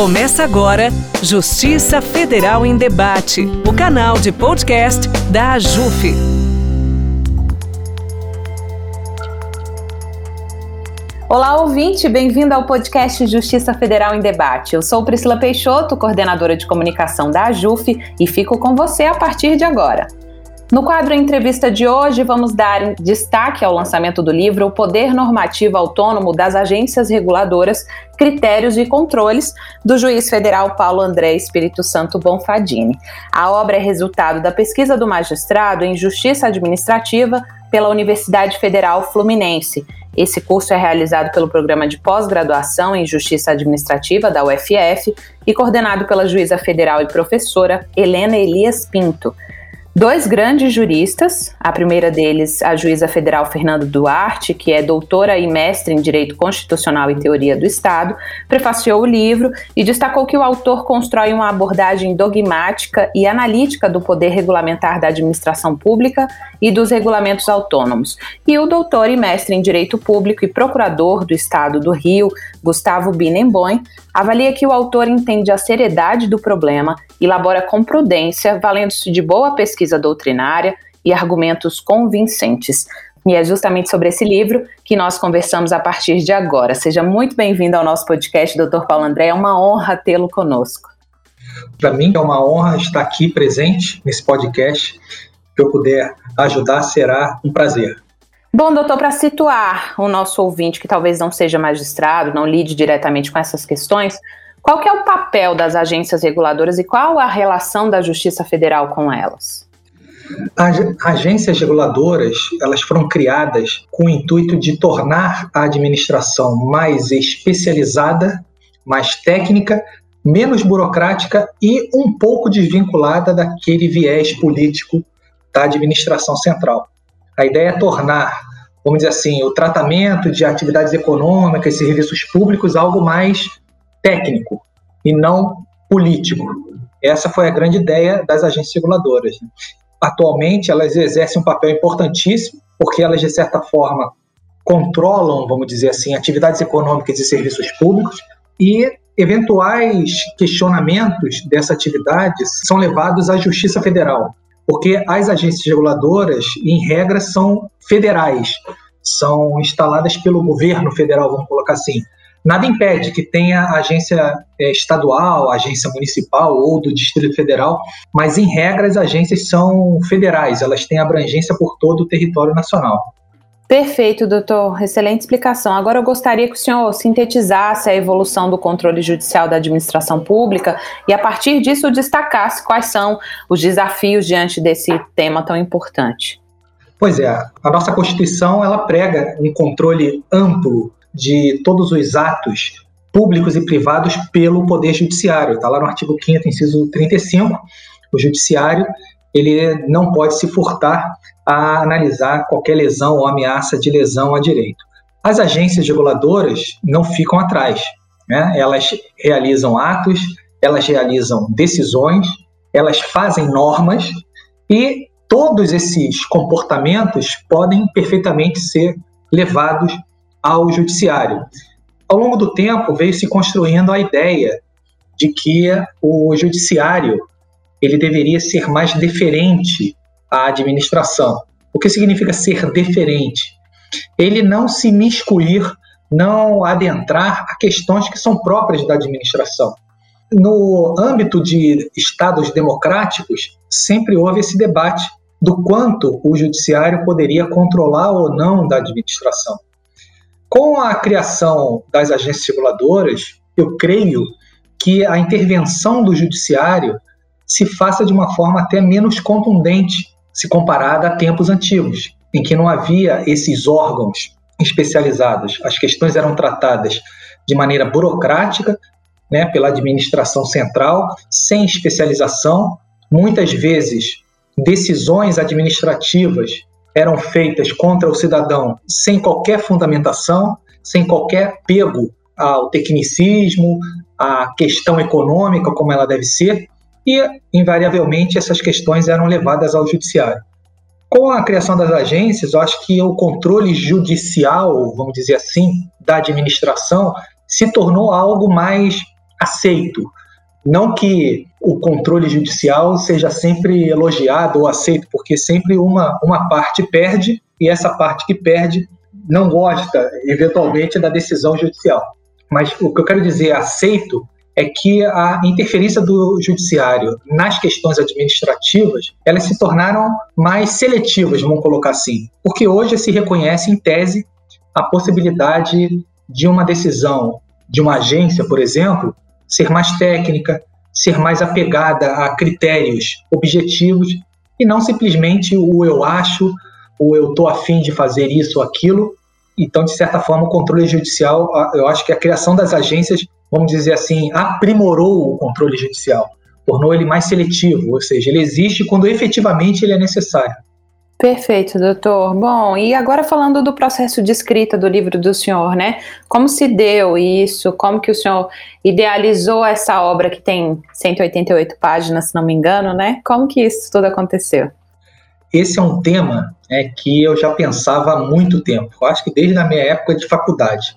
Começa agora Justiça Federal em Debate, o canal de podcast da AJUF. Olá, ouvinte, bem-vindo ao podcast Justiça Federal em Debate. Eu sou Priscila Peixoto, coordenadora de comunicação da AJUF, e fico com você a partir de agora. No quadro Entrevista de hoje, vamos dar destaque ao lançamento do livro O Poder Normativo Autônomo das Agências Reguladoras, Critérios e Controles, do juiz federal Paulo André Espírito Santo Bonfadini. A obra é resultado da pesquisa do magistrado em Justiça Administrativa pela Universidade Federal Fluminense. Esse curso é realizado pelo Programa de Pós-Graduação em Justiça Administrativa da UFF e coordenado pela juíza federal e professora Helena Elias Pinto dois grandes juristas, a primeira deles, a juíza federal Fernanda Duarte, que é doutora e mestre em Direito Constitucional e Teoria do Estado, prefaciou o livro e destacou que o autor constrói uma abordagem dogmática e analítica do poder regulamentar da administração pública e dos regulamentos autônomos. E o doutor e mestre em Direito Público e procurador do Estado do Rio, Gustavo Binemboim, avalia que o autor entende a seriedade do problema, elabora com prudência, valendo-se de boa pesquisa doutrinária e argumentos convincentes. E é justamente sobre esse livro que nós conversamos a partir de agora. Seja muito bem-vindo ao nosso podcast, Dr. Paulo André. É uma honra tê-lo conosco. Para mim é uma honra estar aqui presente nesse podcast. Se eu puder ajudar, será um prazer. Bom, doutor, para situar o nosso ouvinte que talvez não seja magistrado, não lide diretamente com essas questões, qual que é o papel das agências reguladoras e qual a relação da Justiça Federal com elas? As agências reguladoras, elas foram criadas com o intuito de tornar a administração mais especializada, mais técnica, menos burocrática e um pouco desvinculada daquele viés político da administração central. A ideia é tornar, vamos dizer assim, o tratamento de atividades econômicas e serviços públicos algo mais técnico e não político. Essa foi a grande ideia das agências reguladoras. Atualmente, elas exercem um papel importantíssimo, porque elas, de certa forma, controlam, vamos dizer assim, atividades econômicas e serviços públicos e eventuais questionamentos dessa atividade são levados à Justiça Federal porque as agências reguladoras, em regra, são federais, são instaladas pelo governo federal, vamos colocar assim. Nada impede que tenha agência é, estadual, agência municipal ou do Distrito Federal, mas em regra as agências são federais, elas têm abrangência por todo o território nacional. Perfeito, doutor. Excelente explicação. Agora eu gostaria que o senhor sintetizasse a evolução do controle judicial da administração pública e, a partir disso, destacasse quais são os desafios diante desse tema tão importante. Pois é, a nossa Constituição ela prega um controle amplo de todos os atos públicos e privados pelo Poder Judiciário. Está lá no artigo 5 inciso 35. O Judiciário ele não pode se furtar a analisar qualquer lesão ou ameaça de lesão a direito. As agências reguladoras não ficam atrás, né? elas realizam atos, elas realizam decisões, elas fazem normas e todos esses comportamentos podem perfeitamente ser levados ao judiciário. Ao longo do tempo, veio se construindo a ideia de que o judiciário ele deveria ser mais deferente à administração. O que significa ser deferente? Ele não se miscuir, não adentrar a questões que são próprias da administração. No âmbito de estados democráticos, sempre houve esse debate do quanto o judiciário poderia controlar ou não da administração. Com a criação das agências reguladoras, eu creio que a intervenção do judiciário se faça de uma forma até menos contundente se comparada a tempos antigos, em que não havia esses órgãos especializados. As questões eram tratadas de maneira burocrática, né, pela administração central, sem especialização. Muitas vezes, decisões administrativas eram feitas contra o cidadão sem qualquer fundamentação, sem qualquer pego ao tecnicismo, à questão econômica, como ela deve ser, e, invariavelmente, essas questões eram levadas ao judiciário. Com a criação das agências, eu acho que o controle judicial, vamos dizer assim, da administração se tornou algo mais aceito. Não que o controle judicial seja sempre elogiado ou aceito, porque sempre uma, uma parte perde e essa parte que perde não gosta, eventualmente, da decisão judicial. Mas o que eu quero dizer, aceito, é que a interferência do judiciário nas questões administrativas, elas se tornaram mais seletivas, vamos colocar assim, porque hoje se reconhece em tese a possibilidade de uma decisão de uma agência, por exemplo, ser mais técnica, ser mais apegada a critérios objetivos e não simplesmente o eu acho, ou eu estou afim de fazer isso ou aquilo. Então, de certa forma, o controle judicial, eu acho que a criação das agências, vamos dizer assim, aprimorou o controle judicial, tornou ele mais seletivo, ou seja, ele existe quando efetivamente ele é necessário. Perfeito, doutor. Bom, e agora falando do processo de escrita do livro do senhor, né? Como se deu isso? Como que o senhor idealizou essa obra que tem 188 páginas, se não me engano, né? Como que isso tudo aconteceu? Esse é um tema né, que eu já pensava há muito tempo. Eu acho que desde a minha época de faculdade.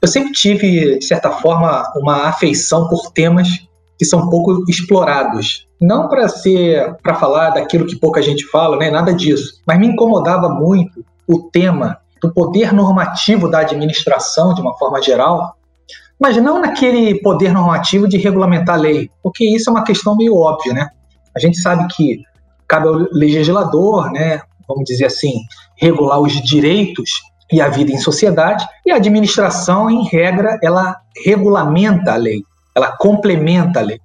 Eu sempre tive, de certa forma, uma afeição por temas que são pouco explorados. Não para ser para falar daquilo que pouca gente fala, né, nada disso, mas me incomodava muito o tema do poder normativo da administração de uma forma geral, mas não naquele poder normativo de regulamentar a lei, porque isso é uma questão meio óbvia, né? A gente sabe que cabe ao legislador, né, vamos dizer assim, regular os direitos e a vida em sociedade, e a administração, em regra, ela regulamenta a lei ela complementa a lei.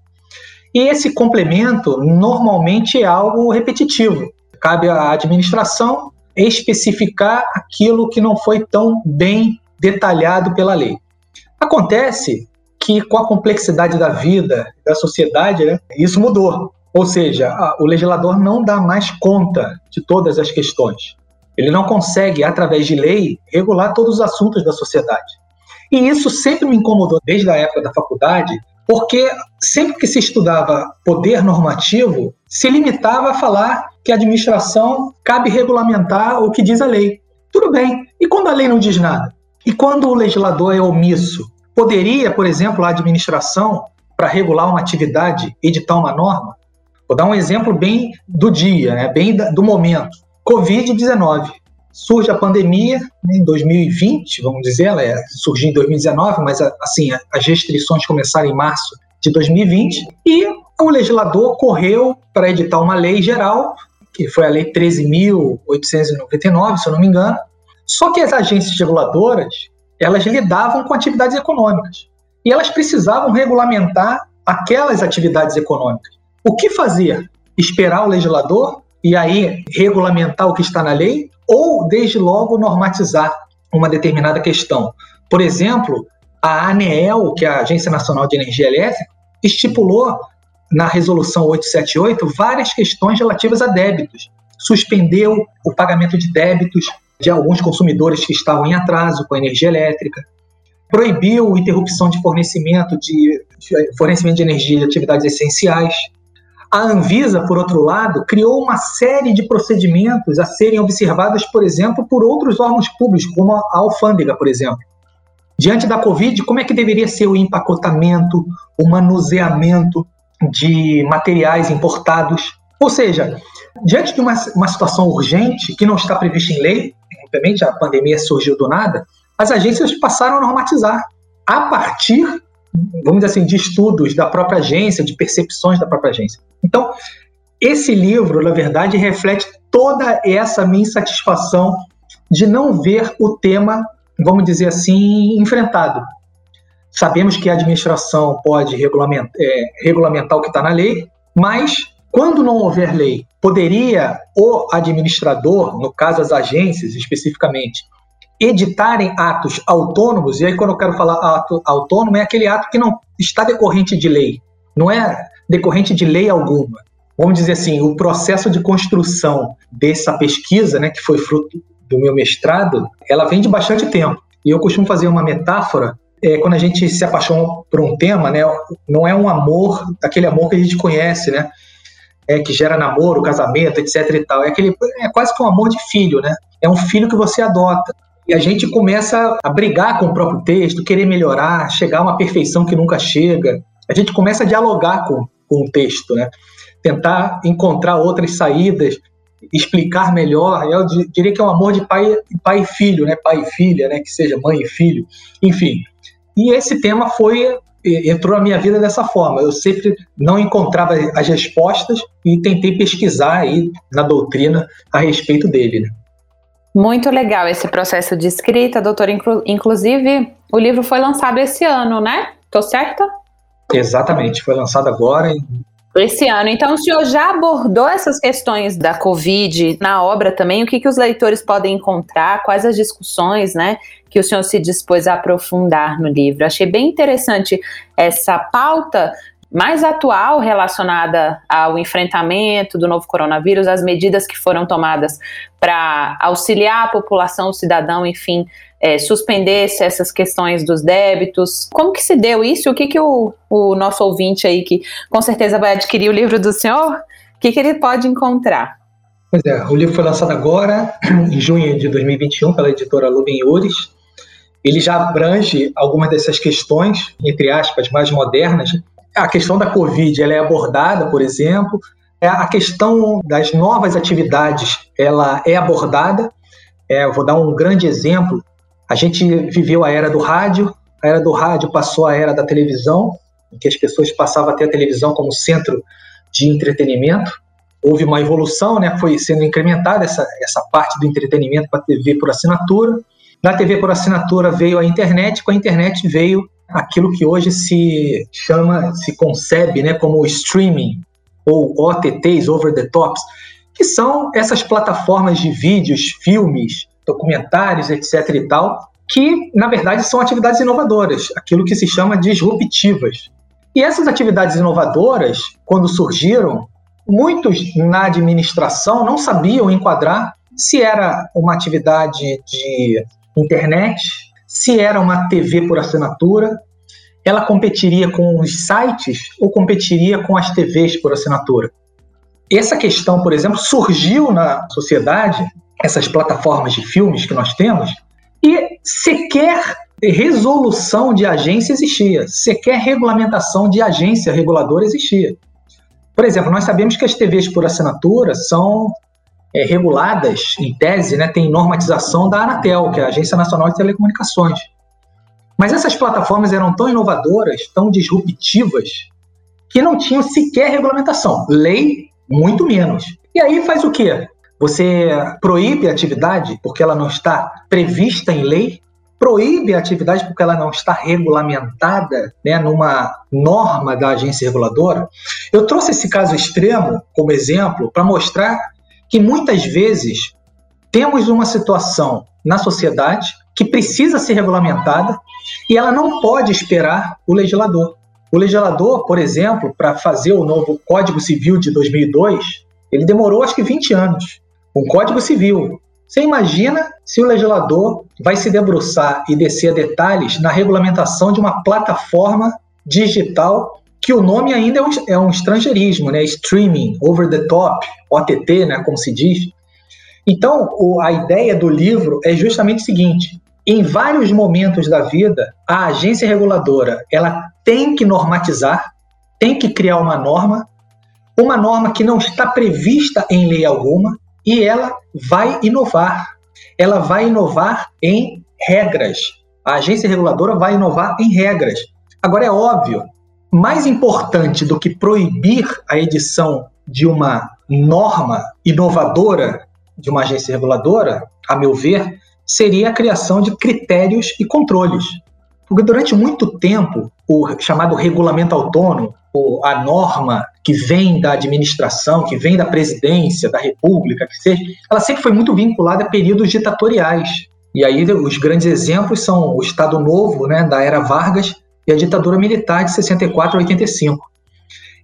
E esse complemento normalmente é algo repetitivo. Cabe à administração especificar aquilo que não foi tão bem detalhado pela lei. Acontece que com a complexidade da vida, da sociedade, né, isso mudou. Ou seja, o legislador não dá mais conta de todas as questões. Ele não consegue, através de lei, regular todos os assuntos da sociedade. E isso sempre me incomodou desde a época da faculdade, porque sempre que se estudava poder normativo, se limitava a falar que a administração cabe regulamentar o que diz a lei. Tudo bem. E quando a lei não diz nada? E quando o legislador é omisso? Poderia, por exemplo, a administração, para regular uma atividade, editar uma norma? Vou dar um exemplo bem do dia, né? bem do momento. Covid-19 surge a pandemia né, em 2020, vamos dizer, ela é, surgiu em 2019, mas assim as restrições começaram em março de 2020 e o legislador correu para editar uma lei geral, que foi a lei 13.899, se eu não me engano. Só que as agências reguladoras elas lidavam com atividades econômicas e elas precisavam regulamentar aquelas atividades econômicas. O que fazer? Esperar o legislador e aí regulamentar o que está na lei ou, desde logo, normatizar uma determinada questão. Por exemplo, a ANEEL, que é a Agência Nacional de Energia Elétrica, estipulou na Resolução 878 várias questões relativas a débitos. Suspendeu o pagamento de débitos de alguns consumidores que estavam em atraso com a energia elétrica, proibiu interrupção de fornecimento de, fornecimento de energia de atividades essenciais, a Anvisa, por outro lado, criou uma série de procedimentos a serem observados, por exemplo, por outros órgãos públicos, como a alfândega, por exemplo. Diante da Covid, como é que deveria ser o empacotamento, o manuseamento de materiais importados? Ou seja, diante de uma, uma situação urgente que não está prevista em lei, obviamente a pandemia surgiu do nada, as agências passaram a normatizar a partir vamos dizer assim, de estudos da própria agência, de percepções da própria agência. Então, esse livro, na verdade, reflete toda essa minha insatisfação de não ver o tema, vamos dizer assim, enfrentado. Sabemos que a administração pode regulamentar, é, regulamentar o que está na lei, mas quando não houver lei, poderia o administrador, no caso as agências especificamente, editarem atos autônomos, e aí quando eu quero falar ato autônomo, é aquele ato que não está decorrente de lei, não é decorrente de lei alguma. Vamos dizer assim, o processo de construção dessa pesquisa, né, que foi fruto do meu mestrado, ela vem de bastante tempo. E eu costumo fazer uma metáfora, é, quando a gente se apaixona por um tema, né, não é um amor, aquele amor que a gente conhece, né, é, que gera namoro, casamento, etc e tal. É, aquele, é quase que um amor de filho, né? É um filho que você adota. E a gente começa a brigar com o próprio texto, querer melhorar, chegar a uma perfeição que nunca chega. a gente começa a dialogar com, com o texto, né? tentar encontrar outras saídas, explicar melhor. Eu diria que é um amor de pai, pai e filho, né? pai e filha, né? que seja mãe e filho, enfim. E esse tema foi entrou na minha vida dessa forma. Eu sempre não encontrava as respostas e tentei pesquisar aí na doutrina a respeito dele. Né? Muito legal esse processo de escrita, doutor. Inclusive, o livro foi lançado esse ano, né? Tô certa? Exatamente, foi lançado agora em esse ano. Então, o senhor já abordou essas questões da Covid na obra também? O que, que os leitores podem encontrar? Quais as discussões, né, que o senhor se dispôs a aprofundar no livro? Achei bem interessante essa pauta mais atual relacionada ao enfrentamento do novo coronavírus, as medidas que foram tomadas para auxiliar a população, o cidadão, enfim, é, suspendesse essas questões dos débitos. Como que se deu isso? O que, que o, o nosso ouvinte aí, que com certeza vai adquirir o livro do senhor, o que, que ele pode encontrar? Pois é, o livro foi lançado agora, em junho de 2021, pela editora Lumen Iures. Ele já abrange algumas dessas questões, entre aspas, mais modernas. A questão da Covid ela é abordada, por exemplo, é, a questão das novas atividades ela é abordada. É, vou dar um grande exemplo. A gente viveu a era do rádio, a era do rádio passou a era da televisão, em que as pessoas passavam a ter a televisão como centro de entretenimento. Houve uma evolução, né? foi sendo incrementada essa, essa parte do entretenimento para a TV por assinatura. Na TV por assinatura veio a internet, com a internet veio aquilo que hoje se chama, se concebe né, como streaming, ou OTTs, over the tops, que são essas plataformas de vídeos, filmes, documentários, etc. e tal, que na verdade são atividades inovadoras, aquilo que se chama disruptivas. E essas atividades inovadoras, quando surgiram, muitos na administração não sabiam enquadrar se era uma atividade de internet, se era uma TV por assinatura, ela competiria com os sites ou competiria com as TVs por assinatura? Essa questão, por exemplo, surgiu na sociedade essas plataformas de filmes que nós temos, e sequer resolução de agência existia, sequer regulamentação de agência reguladora existia. Por exemplo, nós sabemos que as TVs por assinatura são é, reguladas, em tese, né, tem normatização da Anatel, que é a Agência Nacional de Telecomunicações. Mas essas plataformas eram tão inovadoras, tão disruptivas, que não tinham sequer regulamentação. Lei, muito menos. E aí faz o quê? Você proíbe a atividade porque ela não está prevista em lei, proíbe a atividade porque ela não está regulamentada né, numa norma da agência reguladora. Eu trouxe esse caso extremo como exemplo para mostrar que muitas vezes temos uma situação na sociedade que precisa ser regulamentada e ela não pode esperar o legislador. O legislador, por exemplo, para fazer o novo Código Civil de 2002, ele demorou acho que 20 anos um Código Civil. Você imagina se o legislador vai se debruçar e descer a detalhes na regulamentação de uma plataforma digital que o nome ainda é um, é um estrangeirismo, né? Streaming, over the top, OTT, né? Como se diz. Então, o, a ideia do livro é justamente o seguinte: em vários momentos da vida, a agência reguladora ela tem que normatizar, tem que criar uma norma, uma norma que não está prevista em lei alguma, e ela vai inovar. Ela vai inovar em regras. A agência reguladora vai inovar em regras. Agora, é óbvio, mais importante do que proibir a edição de uma norma inovadora de uma agência reguladora, a meu ver, seria a criação de critérios e controles. Porque durante muito tempo, o chamado regulamento autônomo, ou a norma que vem da administração, que vem da presidência, da república, que seja, ela sempre foi muito vinculada a períodos ditatoriais. E aí os grandes exemplos são o Estado Novo, né, da era Vargas, e a ditadura militar de 64 a 85.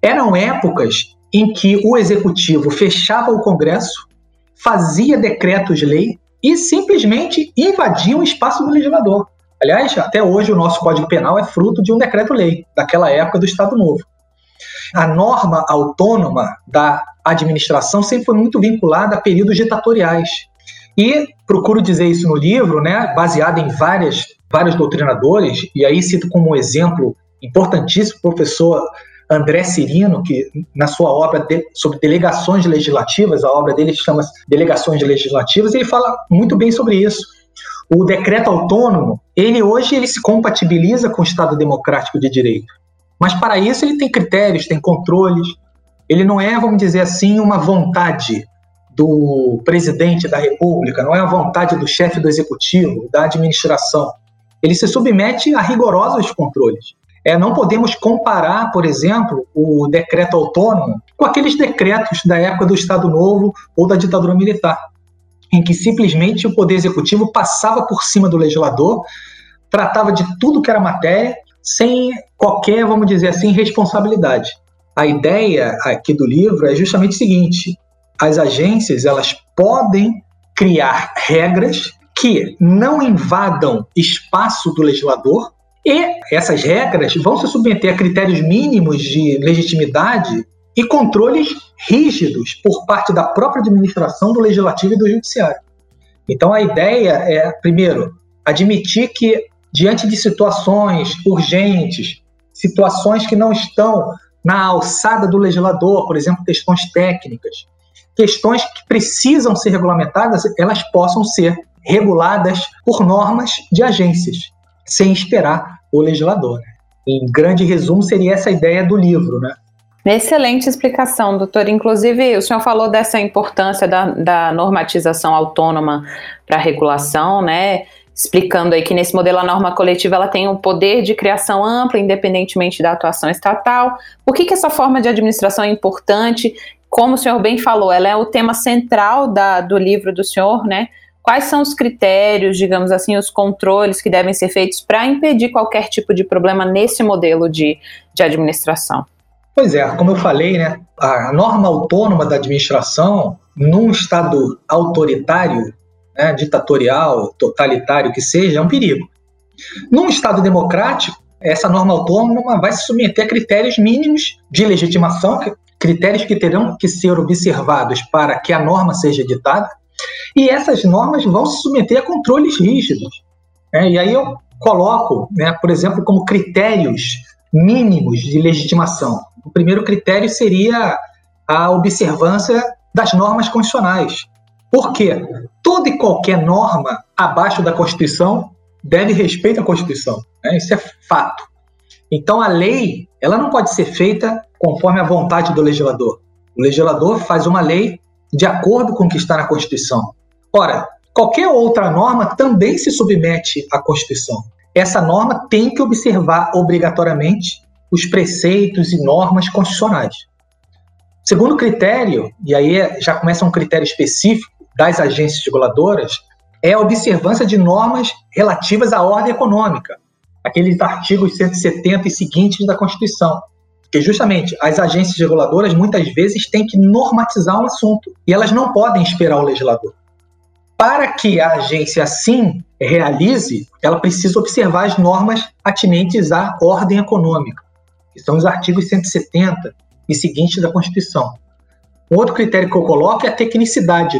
Eram épocas em que o executivo fechava o Congresso, fazia decretos-lei e simplesmente invadia o espaço do legislador. Aliás, até hoje o nosso Código Penal é fruto de um decreto-lei daquela época do Estado Novo. A norma autônoma da administração sempre foi muito vinculada a períodos ditatoriais. E procuro dizer isso no livro, né, baseado em várias, vários doutrinadores, e aí cito como exemplo importantíssimo professor André Cirino, que na sua obra de, sobre delegações legislativas, a obra dele chama Delegações Legislativas, ele fala muito bem sobre isso. O decreto autônomo, ele hoje ele se compatibiliza com o Estado democrático de direito. Mas para isso ele tem critérios, tem controles. Ele não é, vamos dizer assim, uma vontade do presidente da República, não é a vontade do chefe do executivo, da administração. Ele se submete a rigorosos controles. É, não podemos comparar, por exemplo, o decreto autônomo com aqueles decretos da época do Estado Novo ou da ditadura militar, em que simplesmente o Poder Executivo passava por cima do legislador, tratava de tudo que era matéria, sem qualquer, vamos dizer assim, responsabilidade. A ideia aqui do livro é justamente o seguinte: as agências elas podem criar regras que não invadam espaço do legislador, e essas regras vão se submeter a critérios mínimos de legitimidade e controles rígidos por parte da própria administração, do legislativo e do judiciário. Então a ideia é, primeiro, admitir que diante de situações urgentes, situações que não estão na alçada do legislador, por exemplo, questões técnicas, questões que precisam ser regulamentadas, elas possam ser reguladas por normas de agências sem esperar o legislador. Em grande resumo, seria essa a ideia do livro, né? Excelente explicação, doutor. Inclusive, o senhor falou dessa importância da, da normatização autônoma para regulação, né? Explicando aí que nesse modelo a norma coletiva ela tem um poder de criação ampla, independentemente da atuação estatal. Por que, que essa forma de administração é importante? Como o senhor bem falou, ela é o tema central da, do livro do senhor, né? Quais são os critérios, digamos assim, os controles que devem ser feitos para impedir qualquer tipo de problema nesse modelo de, de administração? Pois é, como eu falei, né, a norma autônoma da administração, num Estado autoritário, né, ditatorial, totalitário que seja, é um perigo. Num Estado democrático, essa norma autônoma vai se submeter a critérios mínimos de legitimação, critérios que terão que ser observados para que a norma seja editada, e essas normas vão se submeter a controles rígidos. Né? E aí eu coloco, né, por exemplo, como critérios mínimos de legitimação. O primeiro critério seria a observância das normas constitucionais. Por quê? Toda e qualquer norma abaixo da Constituição deve respeito à Constituição. Né? Isso é fato. Então a lei ela não pode ser feita conforme a vontade do legislador. O legislador faz uma lei de acordo com o que está na Constituição. Ora, qualquer outra norma também se submete à Constituição. Essa norma tem que observar obrigatoriamente os preceitos e normas constitucionais. Segundo critério, e aí já começa um critério específico das agências reguladoras, é a observância de normas relativas à ordem econômica, aqueles artigos 170 e seguintes da Constituição. Porque justamente as agências reguladoras muitas vezes têm que normatizar um assunto e elas não podem esperar o legislador. Para que a agência assim realize, ela precisa observar as normas atinentes à ordem econômica, que são os artigos 170 e seguintes da Constituição. Um outro critério que eu coloco é a tecnicidade.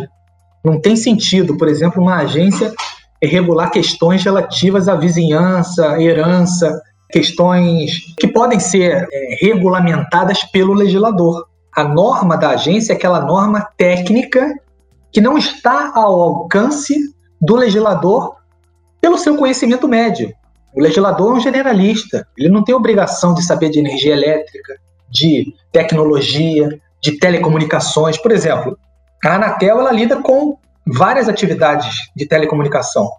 Não tem sentido, por exemplo, uma agência regular questões relativas à vizinhança, herança, questões que podem ser é, regulamentadas pelo legislador. A norma da agência é aquela norma técnica que não está ao alcance do legislador pelo seu conhecimento médio. O legislador é um generalista, ele não tem obrigação de saber de energia elétrica, de tecnologia, de telecomunicações. Por exemplo, a Anatel ela lida com várias atividades de telecomunicação.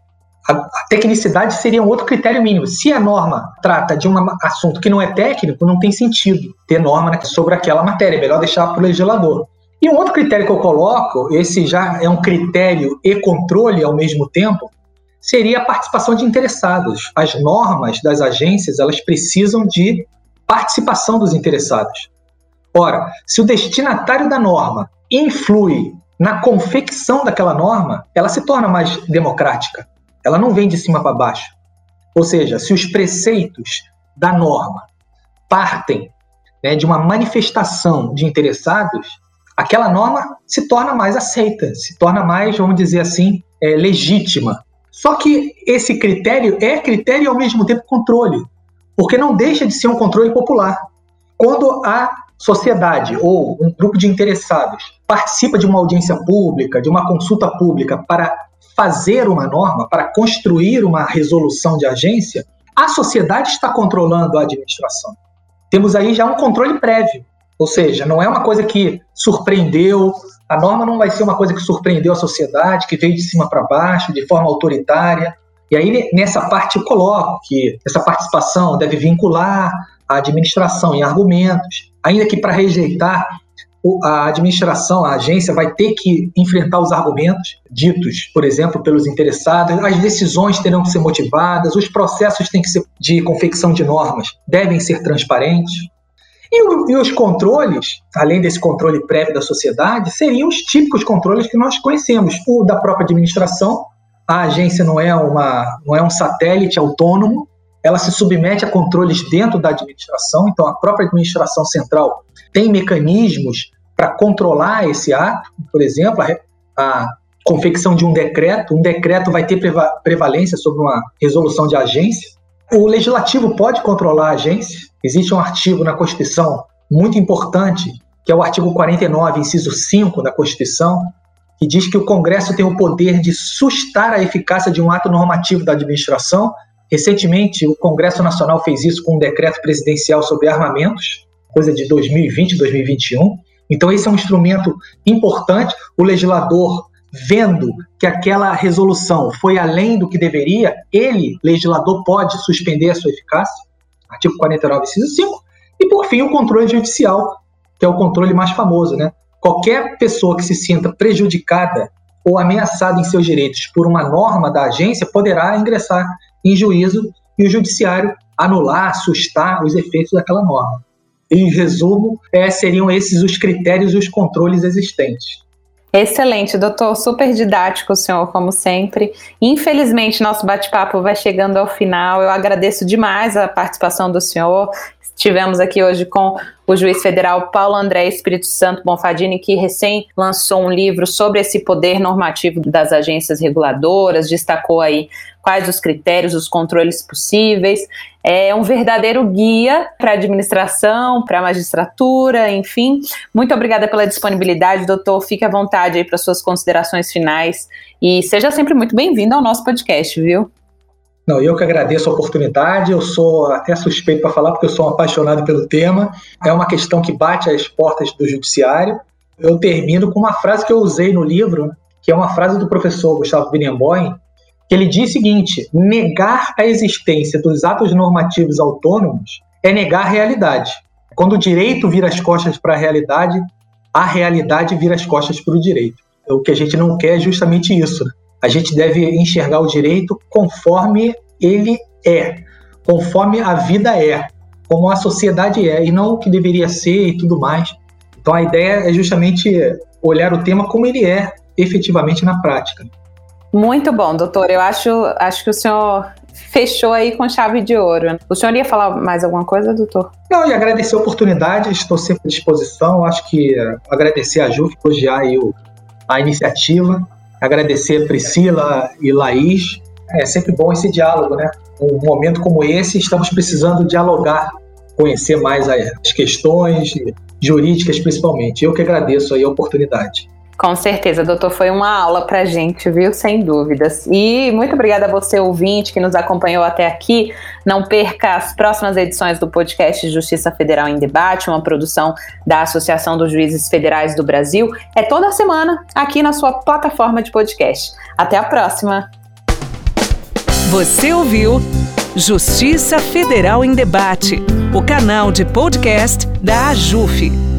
A, tecnicidade seria um outro critério mínimo. Se a norma trata de um assunto que não é técnico, não tem sentido ter norma sobre aquela matéria. É melhor deixar para o legislador. E um outro critério que eu coloco, esse já é um critério e controle ao mesmo tempo, seria a participação de interessados. As normas das agências elas precisam de participação dos interessados. Ora, se o destinatário da norma influi na confecção daquela norma, ela se torna mais democrática. Ela não vem de cima para baixo. Ou seja, se os preceitos da norma partem né, de uma manifestação de interessados, aquela norma se torna mais aceita, se torna mais, vamos dizer assim, é, legítima. Só que esse critério é critério e ao mesmo tempo controle. porque não deixa de ser um controle popular. Quando a sociedade ou um grupo de interessados participa de uma audiência pública, de uma consulta pública para fazer uma norma, para construir uma resolução de agência, a sociedade está controlando a administração. Temos aí já um controle prévio, ou seja, não é uma coisa que surpreendeu, a norma não vai ser uma coisa que surpreendeu a sociedade, que veio de cima para baixo, de forma autoritária. E aí, nessa parte, eu coloco que essa participação deve vincular a administração em argumentos, ainda que para rejeitar a administração, a agência vai ter que enfrentar os argumentos ditos, por exemplo, pelos interessados, as decisões terão que ser motivadas, os processos têm que ser de confecção de normas devem ser transparentes. E, o, e, os controles, além desse controle prévio da sociedade, seriam os típicos controles que nós conhecemos, o da própria administração. A agência não é, uma, não é um satélite autônomo, ela se submete a controles dentro da administração, então a própria administração central tem mecanismos para controlar esse ato, por exemplo, a, a, confecção de um decreto, um decreto vai ter prevalência sobre uma resolução de agência. O legislativo pode controlar a agência. Existe um artigo na Constituição muito importante, que é o artigo 49, inciso 5 da Constituição, que diz que o Congresso tem o poder de sustar a eficácia de um ato normativo da administração Recentemente, o Congresso Nacional fez isso com um decreto presidencial sobre armamentos, coisa de 2020, 2021. Então, esse é um instrumento importante. O legislador, vendo que aquela resolução foi além do que deveria, ele, legislador, pode suspender a sua eficácia. Artigo 49, inciso 5. E, por fim, o controle judicial, que é o controle mais famoso. Né? Qualquer pessoa que se sinta prejudicada ou ameaçada em seus direitos por uma norma da agência poderá ingressar em juízo e o judiciário anular, assustar os efeitos daquela norma. Em resumo, é, seriam esses os critérios e os controles existentes. Excelente, doutor. Super didático o senhor, como sempre. Infelizmente, nosso bate-papo vai chegando ao final. Eu agradeço demais a participação do senhor. Estivemos aqui hoje com o juiz federal Paulo André Espírito Santo Bonfadini, que recém lançou um livro sobre esse poder normativo das agências reguladoras, destacou aí quais os critérios, os controles possíveis. É um verdadeiro guia para a administração, para a magistratura, enfim. Muito obrigada pela disponibilidade, doutor. Fique à vontade aí para suas considerações finais e seja sempre muito bem-vindo ao nosso podcast, viu? Não, eu que agradeço a oportunidade. Eu sou até suspeito para falar porque eu sou um apaixonado pelo tema. É uma questão que bate às portas do judiciário. Eu termino com uma frase que eu usei no livro, que é uma frase do professor Gustavo Binemboim, que ele diz o seguinte: negar a existência dos atos normativos autônomos é negar a realidade. Quando o direito vira as costas para a realidade, a realidade vira as costas para o direito. O que a gente não quer é justamente isso. A gente deve enxergar o direito conforme ele é, conforme a vida é, como a sociedade é, e não o que deveria ser e tudo mais. Então a ideia é justamente olhar o tema como ele é efetivamente na prática. Muito bom, doutor. Eu acho, acho que o senhor fechou aí com chave de ouro. O senhor ia falar mais alguma coisa, doutor? Não, e agradecer a oportunidade, estou sempre à disposição. Acho que agradecer a Ju, elogiar a iniciativa agradecer Priscila e Laís. É sempre bom esse diálogo, né? Um momento como esse, estamos precisando dialogar, conhecer mais as questões jurídicas, principalmente. Eu que agradeço aí a oportunidade. Com certeza, doutor, foi uma aula pra gente, viu? Sem dúvidas. E muito obrigada a você, ouvinte, que nos acompanhou até aqui. Não perca as próximas edições do podcast Justiça Federal em Debate, uma produção da Associação dos Juízes Federais do Brasil. É toda semana aqui na sua plataforma de podcast. Até a próxima. Você ouviu Justiça Federal em Debate, o canal de podcast da AJUF.